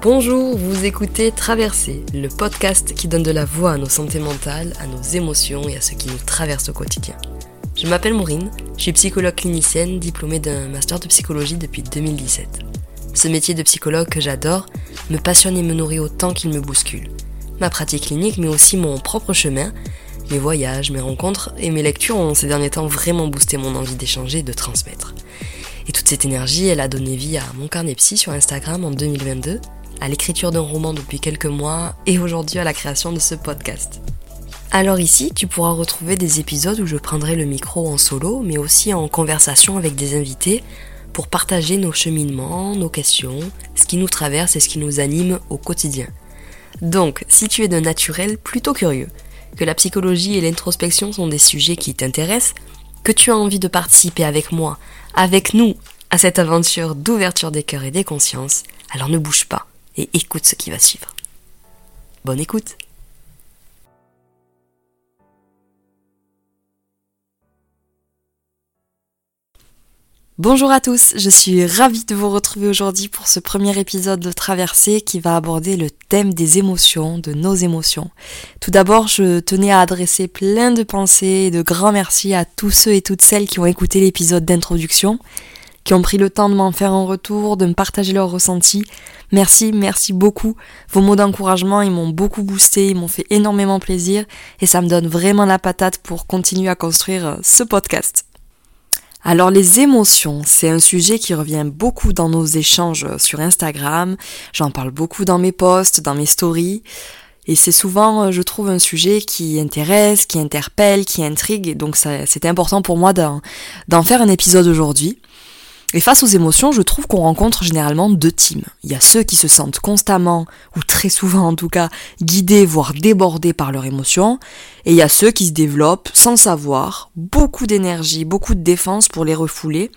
Bonjour, vous écoutez Traverser, le podcast qui donne de la voix à nos santé mentales, à nos émotions et à ce qui nous traverse au quotidien. Je m'appelle Maureen, je suis psychologue clinicienne diplômée d'un master de psychologie depuis 2017. Ce métier de psychologue que j'adore me passionne et me nourrit autant qu'il me bouscule. Ma pratique clinique, mais aussi mon propre chemin, mes voyages, mes rencontres et mes lectures ont ces derniers temps vraiment boosté mon envie d'échanger et de transmettre. Et toute cette énergie, elle a donné vie à mon carnet psy sur Instagram en 2022, à l'écriture d'un roman depuis quelques mois et aujourd'hui à la création de ce podcast. Alors ici, tu pourras retrouver des épisodes où je prendrai le micro en solo, mais aussi en conversation avec des invités pour partager nos cheminements, nos questions, ce qui nous traverse et ce qui nous anime au quotidien. Donc, si tu es d'un naturel plutôt curieux, que la psychologie et l'introspection sont des sujets qui t'intéressent, que tu as envie de participer avec moi, avec nous, à cette aventure d'ouverture des cœurs et des consciences, alors ne bouge pas et écoute ce qui va suivre. Bonne écoute Bonjour à tous, je suis ravie de vous retrouver aujourd'hui pour ce premier épisode de Traversée qui va aborder le thème des émotions, de nos émotions. Tout d'abord, je tenais à adresser plein de pensées et de grands merci à tous ceux et toutes celles qui ont écouté l'épisode d'introduction, qui ont pris le temps de m'en faire un retour, de me partager leurs ressentis. Merci, merci beaucoup. Vos mots d'encouragement, ils m'ont beaucoup boosté, ils m'ont fait énormément plaisir et ça me donne vraiment la patate pour continuer à construire ce podcast. Alors les émotions, c'est un sujet qui revient beaucoup dans nos échanges sur Instagram, j'en parle beaucoup dans mes posts, dans mes stories, et c'est souvent, je trouve, un sujet qui intéresse, qui interpelle, qui intrigue, et donc c'était important pour moi d'en faire un épisode aujourd'hui. Et face aux émotions, je trouve qu'on rencontre généralement deux teams. Il y a ceux qui se sentent constamment, ou très souvent en tout cas, guidés, voire débordés par leurs émotions, et il y a ceux qui se développent sans savoir, beaucoup d'énergie, beaucoup de défense pour les refouler.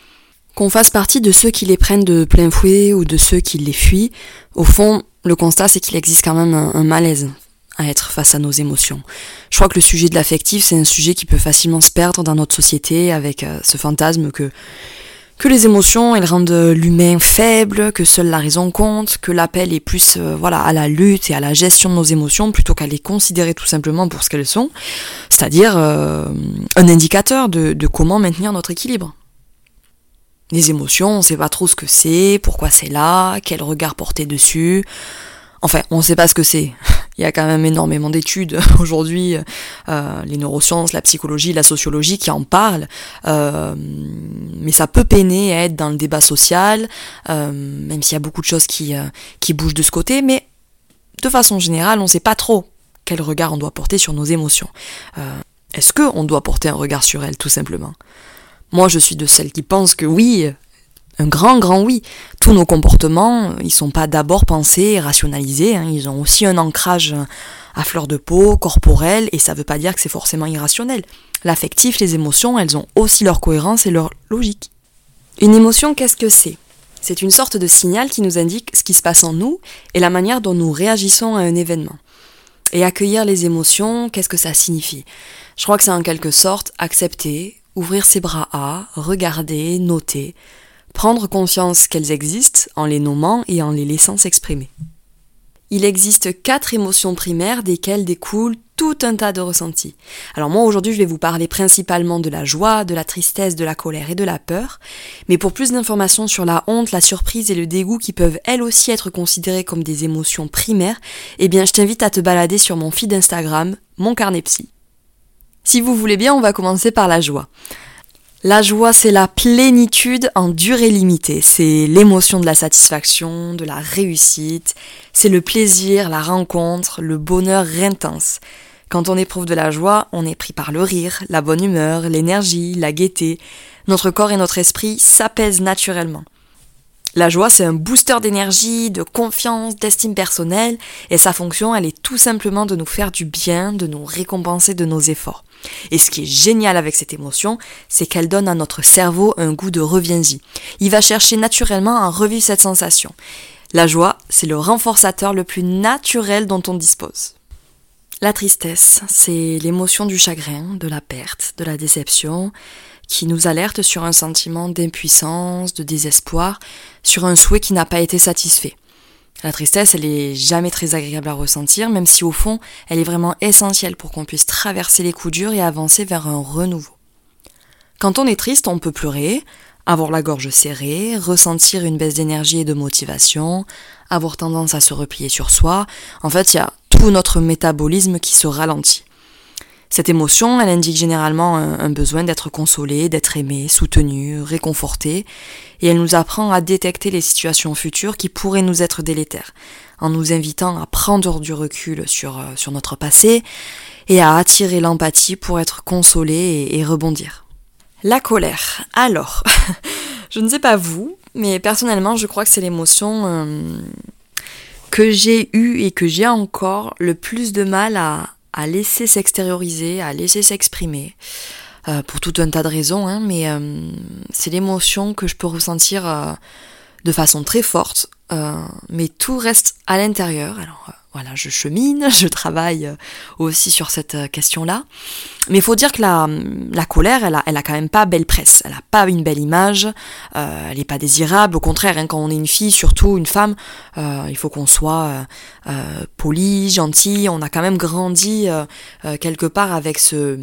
Qu'on fasse partie de ceux qui les prennent de plein fouet ou de ceux qui les fuient, au fond, le constat c'est qu'il existe quand même un, malaise à être face à nos émotions. Je crois que le sujet de l'affectif, c'est un sujet qui peut facilement se perdre dans notre société avec euh, ce fantasme que que les émotions, elles rendent l'humain faible, que seule la raison compte, que l'appel est plus euh, voilà à la lutte et à la gestion de nos émotions plutôt qu'à les considérer tout simplement pour ce qu'elles sont, c'est-à-dire euh, un indicateur de, comment maintenir notre équilibre. Les émotions, on sait pas trop ce que c'est, pourquoi c'est là, quel regard porter dessus. Enfin, on sait pas ce que c'est. Il y a quand même énormément d'études aujourd'hui, euh, les neurosciences, la psychologie, la sociologie qui en parlent, euh, mais ça peut peiner à être dans le débat social, euh, même s'il y a beaucoup de choses qui, qui bougent de ce côté, mais de façon générale, on ne sait pas trop quel regard on doit porter sur nos émotions. Est-ce qu'on doit porter un regard sur elles, tout simplement? Moi, je suis de celles qui pensent que oui, un grand, grand oui. Tous nos comportements, ils sont pas d'abord pensés et rationalisés, hein. ils ont aussi un ancrage à fleur de peau, corporel, et ça veut pas dire que c'est forcément irrationnel. L'affectif, les émotions, elles ont aussi leur cohérence et leur logique. Une émotion, qu'est-ce que c'est? C'est une sorte de signal qui nous indique ce qui se passe en nous et la manière dont nous réagissons à un événement. Et accueillir les émotions, qu'est-ce que ça signifie? Je crois que c'est en quelque sorte accepter, ouvrir ses bras à, regarder, noter, prendre conscience qu'elles existent en les nommant et en les laissant s'exprimer. Il existe quatre émotions primaires desquelles découlent tout un tas de ressentis. Alors moi aujourd'hui je vais vous parler principalement de la joie, de la tristesse, de la colère et de la peur, mais pour plus d'informations sur la honte, la surprise et le dégoût qui peuvent elles aussi être considérées comme des émotions primaires, eh bien je t'invite à te balader sur mon feed Instagram, mon carnet psy. Si vous voulez bien, on va commencer par la joie. La joie, c'est la plénitude en durée limitée. C'est l'émotion de la satisfaction, de la réussite. C'est le plaisir, la rencontre, le bonheur intense. Quand on éprouve de la joie, on est pris par le rire, la bonne humeur, l'énergie, la gaieté. Notre corps et notre esprit s'apaisent naturellement. La joie, c'est un booster d'énergie, de confiance, d'estime personnelle, et sa fonction, elle est tout simplement de nous faire du bien, de nous récompenser de nos efforts. Et ce qui est génial avec cette émotion, c'est qu'elle donne à notre cerveau un goût de reviens-y. Il va chercher naturellement à revivre cette sensation. La joie, c'est le renforçateur le plus naturel dont on dispose. La tristesse, c'est l'émotion du chagrin, de la perte, de la déception, qui nous alerte sur un sentiment d'impuissance, de désespoir, sur un souhait qui n'a pas été satisfait. La tristesse, elle est jamais très agréable à ressentir, même si au fond, elle est vraiment essentielle pour qu'on puisse traverser les coups durs et avancer vers un renouveau. Quand on est triste, on peut pleurer, avoir la gorge serrée, ressentir une baisse d'énergie et de motivation, avoir tendance à se replier sur soi. En fait, il y a tout notre métabolisme qui se ralentit. Cette émotion, elle indique généralement un, besoin d'être consolé, d'être aimé, soutenu, réconforté, et elle nous apprend à détecter les situations futures qui pourraient nous être délétères, en nous invitant à prendre du recul sur, euh, sur notre passé et à attirer l'empathie pour être consolé et, rebondir. La colère. Alors, je ne sais pas vous, mais personnellement, je crois que c'est l'émotion euh, que j'ai eue et que j'ai encore le plus de mal à, à laisser s'extérioriser, à laisser s'exprimer, euh, pour tout un tas de raisons, hein, mais euh, c'est l'émotion que je peux ressentir euh, de façon très forte, mais tout reste à l'intérieur. Alors voilà, je chemine, je travaille euh, aussi sur cette euh, question-là. Mais il faut dire que la, la colère, elle a, elle a quand même pas belle presse, elle a pas une belle image, euh, elle est pas désirable. Au contraire, hein, quand on est une fille, surtout une femme, il faut qu'on soit euh, poli, gentil. On a quand même grandi quelque part avec ce,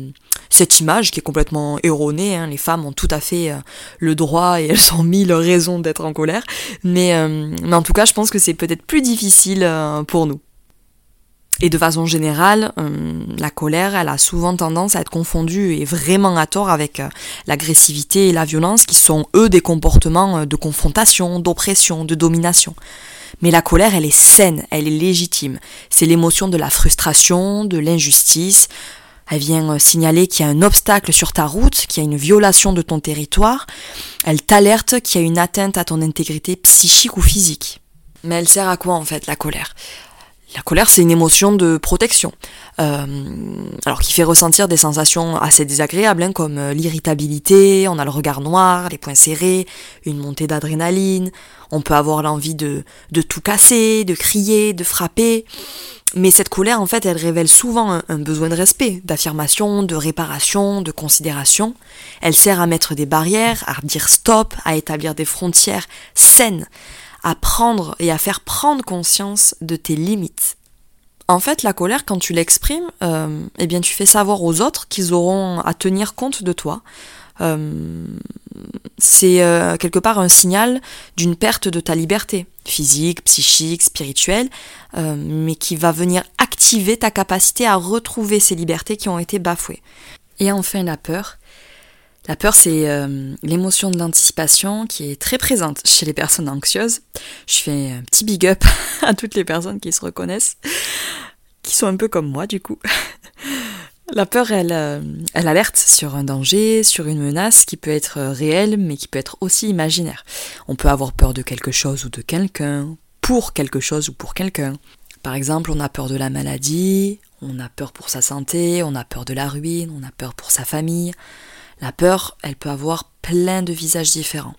cette image qui est complètement erronée. Hein. Les femmes ont tout à fait le droit et elles ont mille raisons d'être en colère. Mais, mais en tout cas, je pense que c'est peut-être plus difficile pour nous. Et de façon générale, euh, la colère, elle a souvent tendance à être confondue et vraiment à tort avec euh, l'agressivité et la violence qui sont eux des comportements euh, de confrontation, d'oppression, de domination. Mais la colère, elle est saine, elle est légitime. C'est l'émotion de la frustration, de l'injustice. Elle vient signaler qu'il y a un obstacle sur ta route, qu'il y a une violation de ton territoire. Elle t'alerte qu'il y a une atteinte à ton intégrité psychique ou physique. Mais elle sert à quoi en fait la colère? La colère, c'est une émotion de protection, euh, alors qui fait ressentir des sensations assez désagréables, hein, comme euh, l'irritabilité, on a le regard noir, les poings serrés, une montée d'adrénaline, on peut avoir l'envie de, de tout casser, de crier, de frapper. Mais cette colère, en fait, elle révèle souvent un, un besoin de respect, d'affirmation, de réparation, de considération. Elle sert à mettre des barrières, à dire stop, à établir des frontières saines à prendre et à faire prendre conscience de tes limites. En fait, la colère, quand tu l'exprimes, euh, eh bien, tu fais savoir aux autres qu'ils auront à tenir compte de toi. Euh, c'est euh, quelque part un signal d'une perte de ta liberté, physique, psychique, spirituelle, mais qui va venir activer ta capacité à retrouver ces libertés qui ont été bafouées. Et enfin, la peur. La peur, c'est euh, l'émotion de l'anticipation qui est très présente chez les personnes anxieuses. Je fais un petit big up à toutes les personnes qui se reconnaissent, qui sont un peu comme moi du coup. La peur, euh, elle alerte sur un danger, sur une menace qui peut être réelle, mais qui peut être aussi imaginaire. On peut avoir peur de quelque chose ou de quelqu'un, pour quelque chose ou pour quelqu'un. Par exemple, on a peur de la maladie, on a peur pour sa santé, on a peur de la ruine, on a peur pour sa famille. La peur, elle peut avoir plein de visages différents.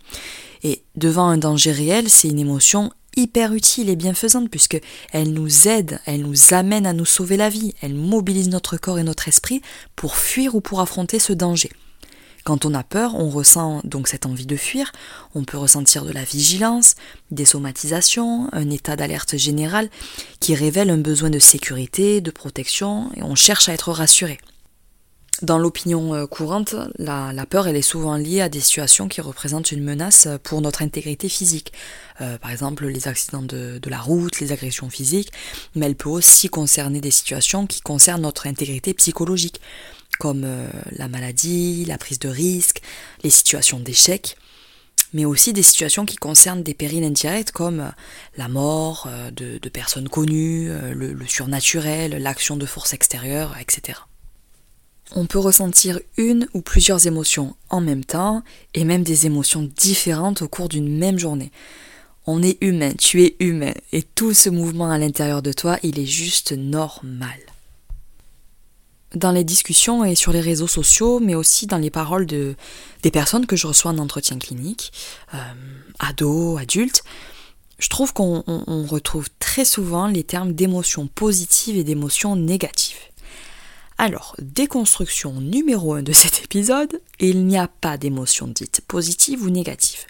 Et devant un danger réel, c'est une émotion hyper utile et bienfaisante puisque elle nous aide, elle nous amène à nous sauver la vie, elle mobilise notre corps et notre esprit pour fuir ou pour affronter ce danger. Quand on a peur, on ressent donc cette envie de fuir, on peut ressentir de la vigilance, des somatisations, un état d'alerte général qui révèle un besoin de sécurité, de protection, et on cherche à être rassuré. Dans l'opinion euh, courante, la, peur, elle est souvent liée à des situations qui représentent une menace pour notre intégrité physique. Euh, par exemple, les accidents de, la route, les agressions physiques, mais elle peut aussi concerner des situations qui concernent notre intégrité psychologique, comme euh, la maladie, la prise de risque, les situations d'échec, mais aussi des situations qui concernent des périls indirects comme la mort de, personnes connues, le surnaturel, l'action de forces extérieures, etc. On peut ressentir une ou plusieurs émotions en même temps, et même des émotions différentes au cours d'une même journée. On est humain, tu es humain, et tout ce mouvement à l'intérieur de toi, il est juste normal. Dans les discussions et sur les réseaux sociaux, mais aussi dans les paroles de, des personnes que je reçois en entretien clinique, euh, ados, adultes, je trouve qu'on retrouve très souvent les termes d'émotions positives et d'émotions négatives. Alors, déconstruction numéro 1 de cet épisode, il n'y a pas d'émotion dite positive ou négative.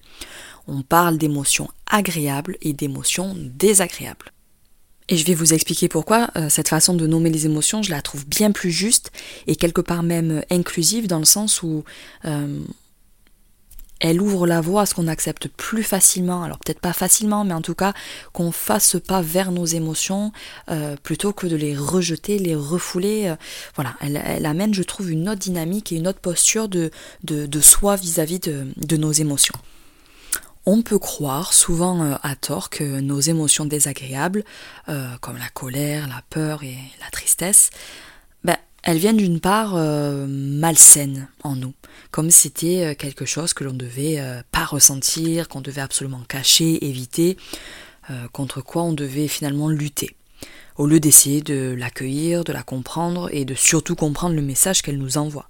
On parle d'émotions agréables et d'émotions désagréables. Et je vais vous expliquer pourquoi euh, cette façon de nommer les émotions, je la trouve bien plus juste et quelque part même inclusive dans le sens où euh, elle ouvre la voie à ce qu'on accepte plus facilement, alors peut-être pas facilement, mais en tout cas qu'on fasse pas vers nos émotions euh, plutôt que de les rejeter, les refouler. voilà, elle, amène, je trouve, une autre dynamique et une autre posture de, de, soi vis-à-vis de, de nos émotions. On peut croire souvent euh, à tort que nos émotions désagréables, euh, comme la colère, la peur et la tristesse, ben, elles viennent d'une part euh, malsaine en nous, comme si c'était quelque chose que l'on devait pas ressentir, qu'on devait absolument cacher, éviter, contre quoi on devait finalement lutter, au lieu d'essayer de l'accueillir, de la comprendre et de surtout comprendre le message qu'elle nous envoie.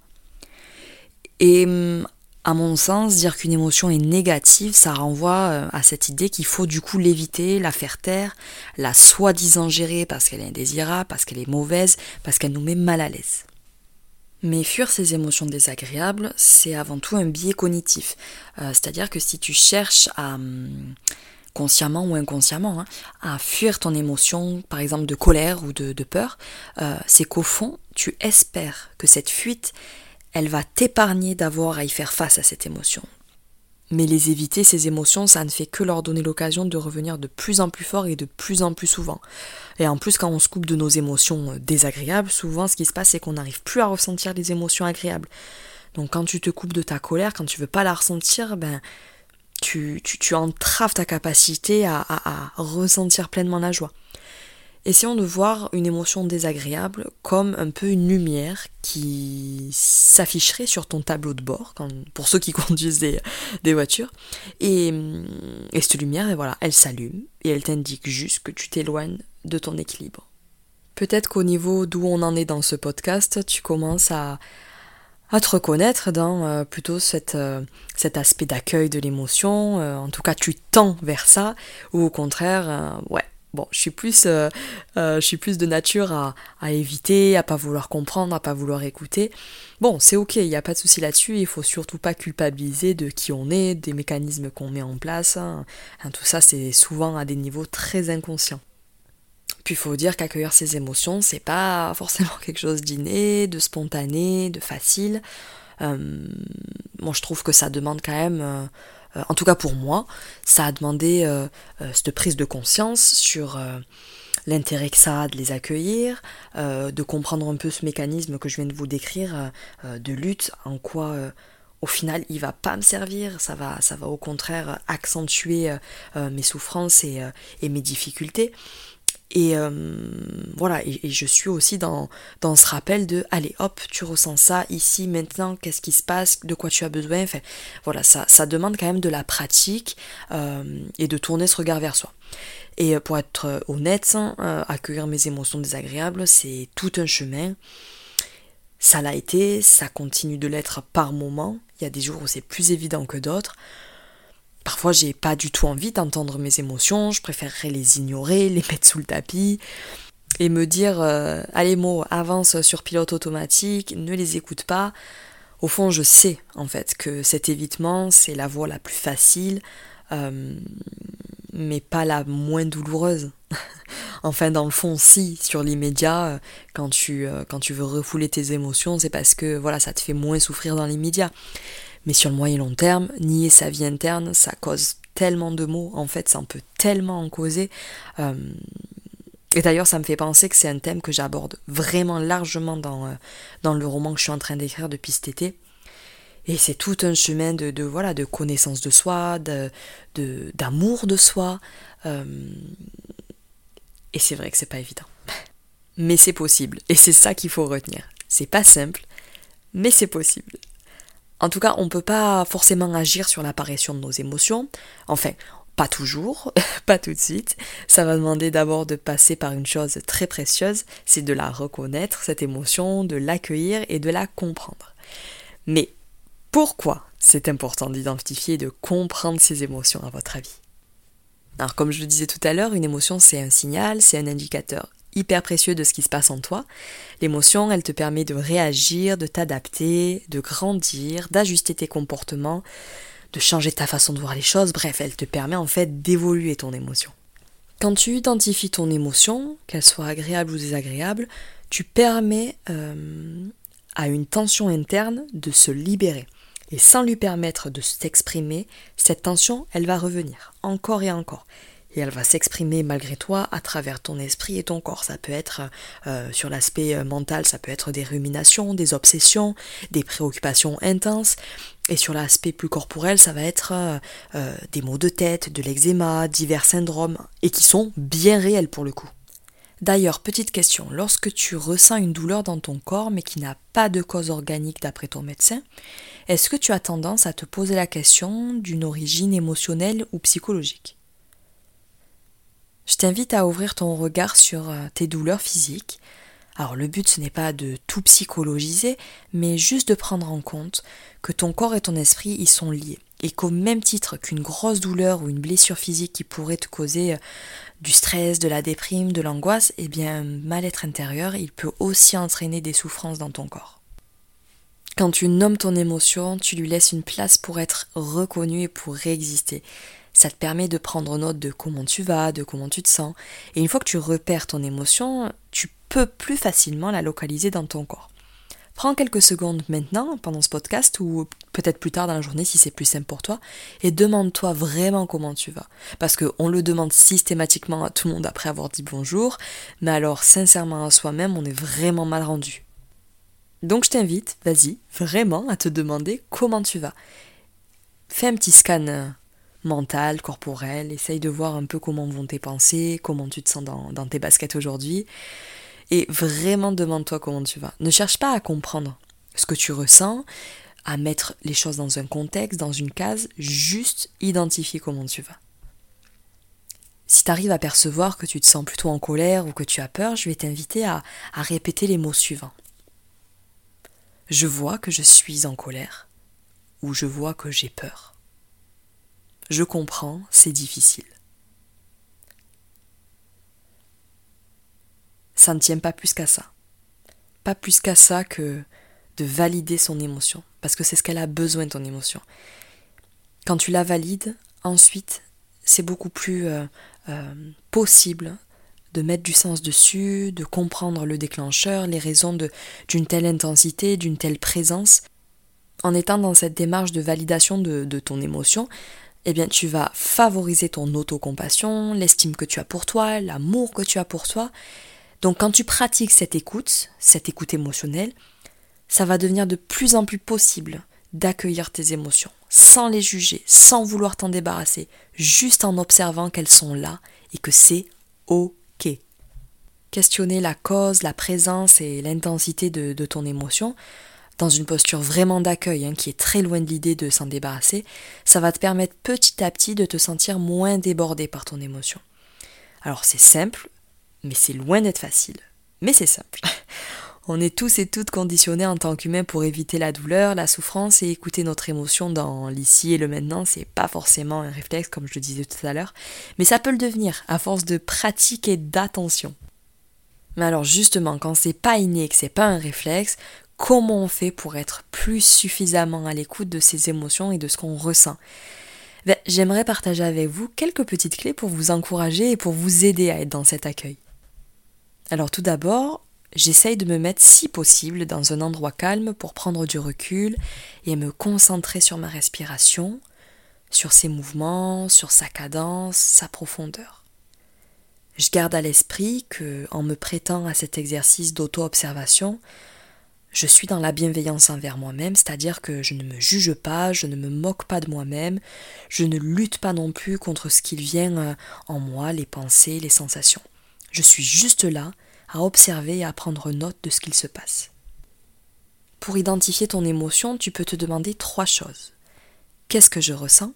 Et hum, à mon sens, dire qu'une émotion est négative, ça renvoie euh, à cette idée qu'il faut du coup l'éviter, la faire taire, la soi-disant gérer parce qu'elle est indésirable, parce qu'elle est mauvaise, parce qu'elle nous met mal à l'aise. Mais fuir ces émotions désagréables, c'est avant tout un biais cognitif. Euh, c'est-à-dire que si tu cherches à, hum, consciemment ou inconsciemment, hein, à fuir ton émotion, par exemple de colère ou de, peur, euh, c'est qu'au fond, tu espères que cette fuite, elle va t'épargner d'avoir à y faire face à cette émotion. Mais les éviter, ces émotions, ça ne fait que leur donner l'occasion de revenir de plus en plus fort et de plus en plus souvent. Et en plus, quand on se coupe de nos émotions euh, désagréables, souvent ce qui se passe, c'est qu'on n'arrive plus à ressentir les émotions agréables. Donc quand tu te coupes de ta colère, quand tu veux pas la ressentir, ben tu, tu, entraves ta capacité à ressentir pleinement la joie. Essayons de voir une émotion désagréable comme un peu une lumière qui s'afficherait sur ton tableau de bord, pour ceux qui conduisent des, voitures. Et, et, cette lumière, voilà, elle s'allume et elle t'indique juste que tu t'éloignes de ton équilibre. Peut-être qu'au niveau d'où on en est dans ce podcast, tu commences à, à te reconnaître dans euh, plutôt cette, euh, cet aspect d'accueil de l'émotion, euh, en tout cas tu tends vers ça, ou au contraire, ouais, Bon, je suis plus, euh, euh, je suis plus de nature à, éviter, à pas vouloir comprendre, à pas vouloir écouter. Bon, c'est ok, il n'y a pas de souci là-dessus. Il faut surtout pas culpabiliser de qui on est, des mécanismes qu'on met en place. Hein, tout ça, c'est souvent à des niveaux très inconscients. Puis il faut dire qu'accueillir ses émotions, c'est pas forcément quelque chose d'inné, de spontané, de facile. Euh, moi, je trouve que ça demande quand même euh, en tout cas pour moi, ça a demandé euh, euh, cette prise de conscience sur l'intérêt que ça a de les accueillir, de comprendre un peu ce mécanisme que je viens de vous décrire de lutte, en quoi au final il va pas me servir, ça va, ça va au contraire accentuer mes souffrances et mes difficultés. Et euh, voilà, et, je suis aussi dans, dans ce rappel de allez hop, tu ressens ça ici, maintenant, qu'est-ce qui se passe, de quoi tu as besoin. Enfin, voilà, ça, ça demande quand même de la pratique euh, et de tourner ce regard vers soi. Et pour être honnête, euh, accueillir mes émotions désagréables, c'est tout un chemin. Ça l'a été, ça continue de l'être par moment. Il y a des jours où c'est plus évident que d'autres. Parfois, j'ai pas du tout envie d'entendre mes émotions, je préférerais les ignorer, les mettre sous le tapis et me dire euh, allez mots, avance sur pilote automatique, ne les écoute pas. Au fond, je sais en fait que cet évitement, c'est la voie la plus facile, euh, mais pas la moins douloureuse. enfin, dans le fond, si, sur l'immédiat, euh, quand tu, quand tu veux refouler tes émotions, c'est parce que voilà, ça te fait moins souffrir dans l'immédiat. Mais sur le moyen long terme, nier sa vie interne, ça cause tellement de maux, en fait, ça en peut tellement en causer. Euh, et d'ailleurs, ça me fait penser que c'est un thème que j'aborde vraiment largement dans, euh, dans le roman que je suis en train d'écrire depuis cet été. Et c'est tout un chemin de, voilà, de connaissance de soi, de, d'amour de, soi. Euh, et c'est vrai que c'est pas évident. Mais c'est possible. Et c'est ça qu'il faut retenir. C'est pas simple, mais c'est possible. En tout cas, on ne peut pas forcément agir sur l'apparition de nos émotions. Enfin, pas toujours, pas tout de suite. Ça va demander d'abord de passer par une chose très précieuse, c'est de la reconnaître, cette émotion, de l'accueillir et de la comprendre. Mais pourquoi c'est important d'identifier et de comprendre ces émotions à votre avis? Alors comme je le disais tout à l'heure, une émotion c'est un signal, c'est un indicateur hyper précieux de ce qui se passe en toi. L'émotion, elle te permet de réagir, de t'adapter, de grandir, d'ajuster tes comportements, de changer ta façon de voir les choses, bref, elle te permet en fait d'évoluer ton émotion. Quand tu identifies ton émotion, qu'elle soit agréable ou désagréable, tu permets euh, à une tension interne de se libérer. Et sans lui permettre de s'exprimer, cette tension, elle va revenir, encore et encore et elle va s'exprimer malgré toi à travers ton esprit et ton corps. Ça peut être euh, sur l'aspect euh, mental, ça peut être des ruminations, des obsessions, des préoccupations intenses. Et sur l'aspect plus corporel, ça va être euh, des maux de tête, de l'eczéma, divers syndromes, et qui sont bien réels pour le coup. D'ailleurs, petite question, lorsque tu ressens une douleur dans ton corps mais qui n'a pas de cause organique d'après ton médecin, est-ce que tu as tendance à te poser la question d'une origine émotionnelle ou psychologique? Je t'invite à ouvrir ton regard sur euh, tes douleurs physiques. Alors le but ce n'est pas de tout psychologiser, mais juste de prendre en compte que ton corps et ton esprit y sont liés et qu'au même titre qu'une grosse douleur ou une blessure physique qui pourrait te causer euh, du stress, de la déprime, de l'angoisse, eh bien un mal-être intérieur, il peut aussi entraîner des souffrances dans ton corps. Quand tu nommes ton émotion, tu lui laisses une place pour être reconnu et pour réexister. Ça te permet de prendre note de comment tu vas, de comment tu te sens. Et une fois que tu repères ton émotion, tu peux plus facilement la localiser dans ton corps. Prends quelques secondes maintenant, pendant ce podcast, ou peut-être plus tard dans la journée si c'est plus simple pour toi, et demande-toi vraiment comment tu vas. Parce qu'on le demande systématiquement à tout le monde après avoir dit bonjour, mais alors sincèrement à soi-même, on est vraiment mal rendu. Donc je t'invite, vas-y, vraiment à te demander comment tu vas. Fais un petit scan euh, mental, corporel, essaye de voir un peu comment vont tes pensées, comment tu te sens dans, tes baskets aujourd'hui, et vraiment demande-toi comment tu vas. Ne cherche pas à comprendre ce que tu ressens, à mettre les choses dans un contexte, dans une case, juste identifier comment tu vas. Si tu arrives à percevoir que tu te sens plutôt en colère ou que tu as peur, je vais t'inviter à, à répéter les mots suivants. Je vois que je suis en colère ou je vois que j'ai peur. Je comprends, c'est difficile. Ça ne tient pas plus qu'à ça. Pas plus qu'à ça que de valider son émotion, parce que c'est ce qu'elle a besoin, ton émotion. Quand tu la valides, ensuite, c'est beaucoup plus euh, euh, possible de mettre du sens dessus, de comprendre le déclencheur, les raisons d'une telle intensité, d'une telle présence. En étant dans cette démarche de validation de, de ton émotion, eh bien tu vas favoriser ton autocompassion, l'estime que tu as pour toi, l'amour que tu as pour toi. Donc quand tu pratiques cette écoute, cette écoute émotionnelle, ça va devenir de plus en plus possible d'accueillir tes émotions, sans les juger, sans vouloir t'en débarrasser, juste en observant qu'elles sont là et que c'est OK. Questionner la cause, la présence et l'intensité de, de ton émotion, dans une posture vraiment d'accueil, hein, qui est très loin de l'idée de s'en débarrasser, ça va te permettre petit à petit de te sentir moins débordé par ton émotion. Alors c'est simple, mais c'est loin d'être facile. Mais c'est simple. On est tous et toutes conditionnés en tant qu'humains pour éviter la douleur, la souffrance et écouter notre émotion dans l'ici et le maintenant. C'est pas forcément un réflexe comme je le disais tout à l'heure, mais ça peut le devenir à force de pratique et d'attention. Mais alors justement, quand c'est pas inné, que c'est pas un réflexe, comment on fait pour être plus suffisamment à l'écoute de ses émotions et de ce qu'on ressent. Ben, j'aimerais partager avec vous quelques petites clés pour vous encourager et pour vous aider à être dans cet accueil. Alors tout d'abord, j'essaye de me mettre si possible dans un endroit calme pour prendre du recul et me concentrer sur ma respiration, sur ses mouvements, sur sa cadence, sa profondeur. Je garde à l'esprit que, en me prêtant à cet exercice d'auto-observation, je suis dans la bienveillance envers moi-même, c'est-à-dire que je ne me juge pas, je ne me moque pas de moi-même, je ne lutte pas non plus contre ce qu'il vient euh, en moi, les pensées, les sensations. Je suis juste là à observer et à prendre note de ce qu'il se passe. Pour identifier ton émotion, tu peux te demander trois choses. Qu'est-ce que je ressens?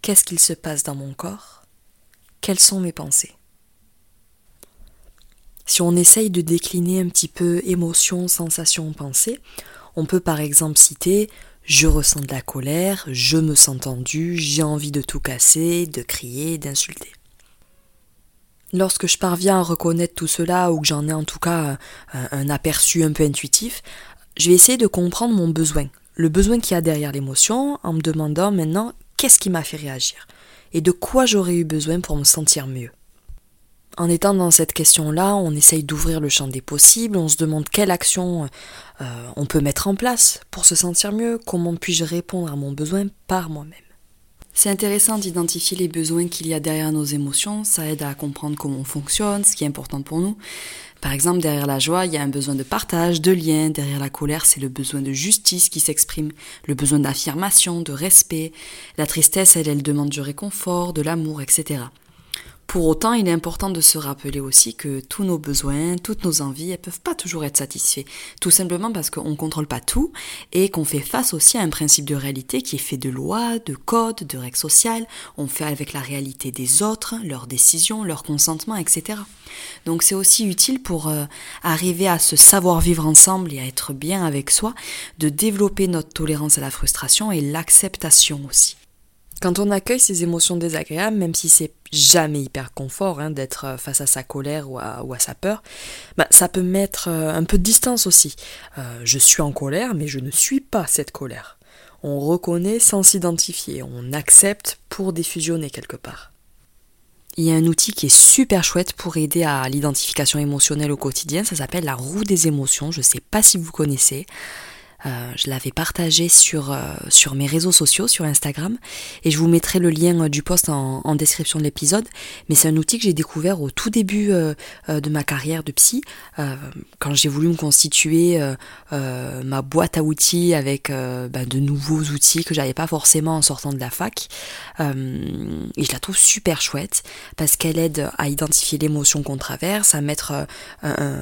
Qu'est-ce qu'il se passe dans mon corps? Quelles sont mes pensées? Si on essaye de décliner un petit peu émotion, sensation, pensée, on peut par exemple citer je ressens de la colère, je me sens tendu, j'ai envie de tout casser, de crier, d'insulter. Lorsque je parviens à reconnaître tout cela, ou que j'en ai en tout cas un, aperçu un peu intuitif, je vais essayer de comprendre mon besoin, le besoin qu'il y a derrière l'émotion en me demandant maintenant qu'est-ce qui m'a fait réagir? Et de quoi j'aurais eu besoin pour me sentir mieux? En étant dans cette question-là, on essaye d'ouvrir le champ des possibles, on se demande quelle action euh, on peut mettre en place pour se sentir mieux, comment puis-je répondre à mon besoin par moi-même. C'est intéressant d'identifier les besoins qu'il y a derrière nos émotions, ça aide à comprendre comment on fonctionne, ce qui est important pour nous. Par exemple, derrière la joie, il y a un besoin de partage, de lien, derrière la colère, c'est le besoin de justice qui s'exprime, le besoin d'affirmation, de respect. La tristesse, elle, elle demande du réconfort, de l'amour, etc. Pour autant, il est important de se rappeler aussi que tous nos besoins, toutes nos envies, elles peuvent pas toujours être satisfaits. Tout simplement parce qu'on contrôle pas tout et qu'on fait face aussi à un principe de réalité qui est fait de lois, de codes, de règles sociales. On fait avec la réalité des autres, leurs décisions, leur consentement, etc. Donc c'est aussi utile pour euh, arriver à se savoir vivre ensemble et à être bien avec soi, de développer notre tolérance à la frustration et l'acceptation aussi. Quand on accueille ces émotions désagréables, même si c'est jamais hyper confort hein, d'être euh, face à sa colère ou à, sa peur, bah, ça peut mettre euh, un peu de distance aussi. Euh, je suis en colère, mais je ne suis pas cette colère. On reconnaît sans s'identifier, on accepte pour défusionner quelque part. Il y a un outil qui est super chouette pour aider à l'identification émotionnelle au quotidien, ça s'appelle la roue des émotions, je ne sais pas si vous connaissez. Euh, je l'avais partagé sur, euh, sur mes réseaux sociaux, sur Instagram, et je vous mettrai le lien euh, du post en, description de l'épisode. Mais c'est un outil que j'ai découvert au tout début de ma carrière de psy, quand j'ai voulu me constituer ma boîte à outils avec bah, de nouveaux outils que j'avais pas forcément en sortant de la fac. et je la trouve super chouette parce qu'elle aide à identifier l'émotion qu'on traverse, à mettre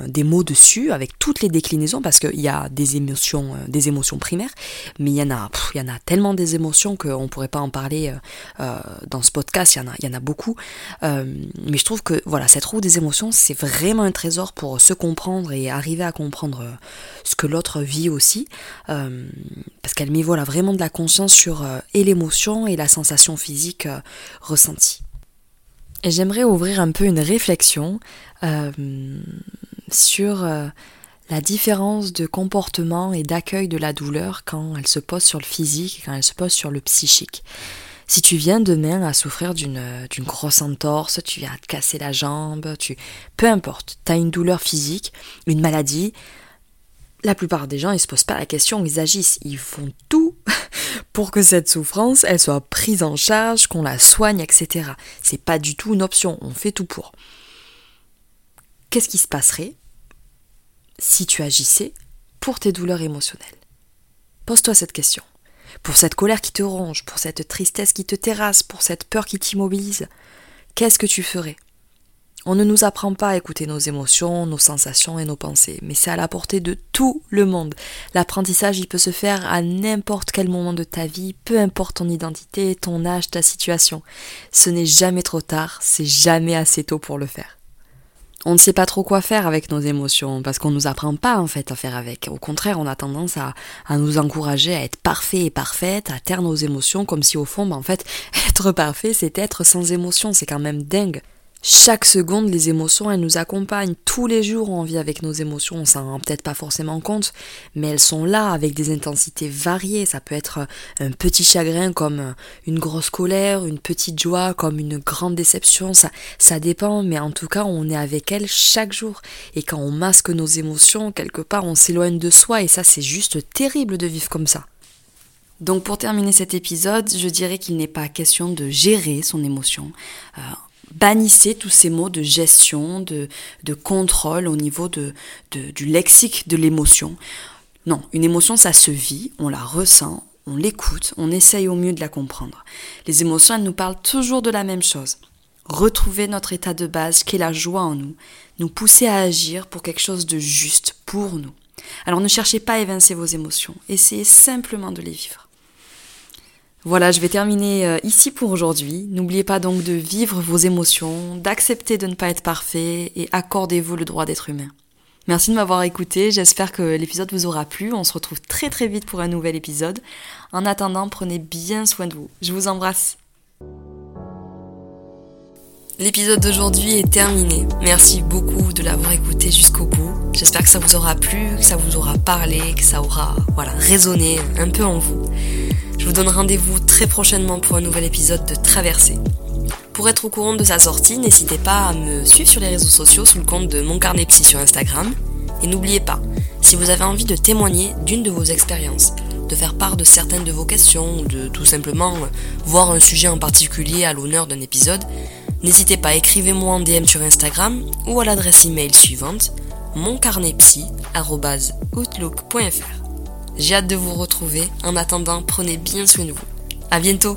des mots dessus avec toutes les déclinaisons, parce qu'il y a des émotions des émotions primaires, mais il y en a, il y en a tellement des émotions qu'on ne pourrait pas en parler euh, euh, dans ce podcast, il y en a, il y en a beaucoup. Euh, mais je trouve que voilà, cette roue des émotions, c'est vraiment un trésor pour se comprendre et arriver à comprendre ce que l'autre vit aussi, parce qu'elle met vraiment de la conscience sur et l'émotion et la sensation physique ressentie. J'aimerais ouvrir un peu une réflexion sur la différence de comportement et d'accueil de la douleur quand elle se pose sur le physique et quand elle se pose sur le psychique. Si tu viens demain à souffrir d'une grosse entorse, tu viens à te casser la jambe, tu peu importe, tu as une douleur physique, une maladie, la plupart des gens, ils se posent pas la question, ils agissent, ils font tout pour que cette souffrance, elle soit prise en charge, qu'on la soigne, etc. C'est pas du tout une option, on fait tout pour. Qu'est-ce qui se passerait si tu agissais pour tes douleurs émotionnelles Pose-toi cette question. Pour cette colère qui te ronge, pour cette tristesse qui te terrasse, pour cette peur qui t'immobilise, qu'est-ce que tu ferais? On ne nous apprend pas à écouter nos émotions, nos sensations et nos pensées, mais c'est à la portée de tout le monde. L'apprentissage, il peut se faire à n'importe quel moment de ta vie, peu importe ton identité, ton âge, ta situation. Ce n'est jamais trop tard, c'est jamais assez tôt pour le faire on ne sait pas trop quoi faire avec nos émotions parce qu'on nous apprend pas en fait à faire avec. Au contraire, on a tendance à, nous encourager à être parfait et parfaite, à taire nos émotions comme si au fond, ben, en fait, être parfait, c'est être sans émotion. C'est quand même dingue. Chaque seconde, les émotions, elles nous accompagnent. Tous les jours, on vit avec nos émotions. On s'en rend peut-être pas forcément compte, mais elles sont là avec des intensités variées. Ça peut être un petit chagrin comme une grosse colère, une petite joie comme une grande déception. Ça, ça dépend, mais en tout cas, on est avec elles chaque jour. Et quand on masque nos émotions, quelque part, on s'éloigne de soi. Et ça, c'est juste terrible de vivre comme ça. Donc pour terminer cet épisode, je dirais qu'il n'est pas question de gérer son émotion. Euh, bannissez tous ces mots de gestion, de, de contrôle au niveau de, du lexique de l'émotion. Non, une émotion, ça se vit, on la ressent, on l'écoute, on essaye au mieux de la comprendre. Les émotions, elles nous parlent toujours de la même chose. Retrouver notre état de base, qui est la joie en nous, nous pousser à agir pour quelque chose de juste pour nous. Alors ne cherchez pas à évincer vos émotions, essayez simplement de les vivre. Voilà, je vais terminer euh, ici pour aujourd'hui. N'oubliez pas donc de vivre vos émotions, d'accepter de ne pas être parfait et accordez-vous le droit d'être humain. Merci de m'avoir écouté, j'espère que l'épisode vous aura plu. On se retrouve très très vite pour un nouvel épisode. En attendant, prenez bien soin de vous. Je vous embrasse. L'épisode d'aujourd'hui est terminé. Merci beaucoup de l'avoir écouté jusqu'au bout. J'espère que ça vous aura plu, que ça vous aura parlé, que ça aura voilà, résonné un peu en vous. Je vous donne rendez-vous très prochainement pour un nouvel épisode de Traversée. Pour être au courant de sa sortie, n'hésitez pas à me suivre sur les réseaux sociaux sous le compte de Mon Carnet Psy sur Instagram. Et n'oubliez pas, si vous avez envie de témoigner d'une de vos expériences, de faire part de certaines de vos questions, ou de tout simplement voir un sujet en particulier à l'honneur d'un épisode, n'hésitez pas, écrivez-moi en DM sur Instagram ou à l'adresse email suivante moncarnetpsy.outlook.fr. J'ai hâte de vous retrouver. En attendant, prenez bien soin de vous. À bientôt!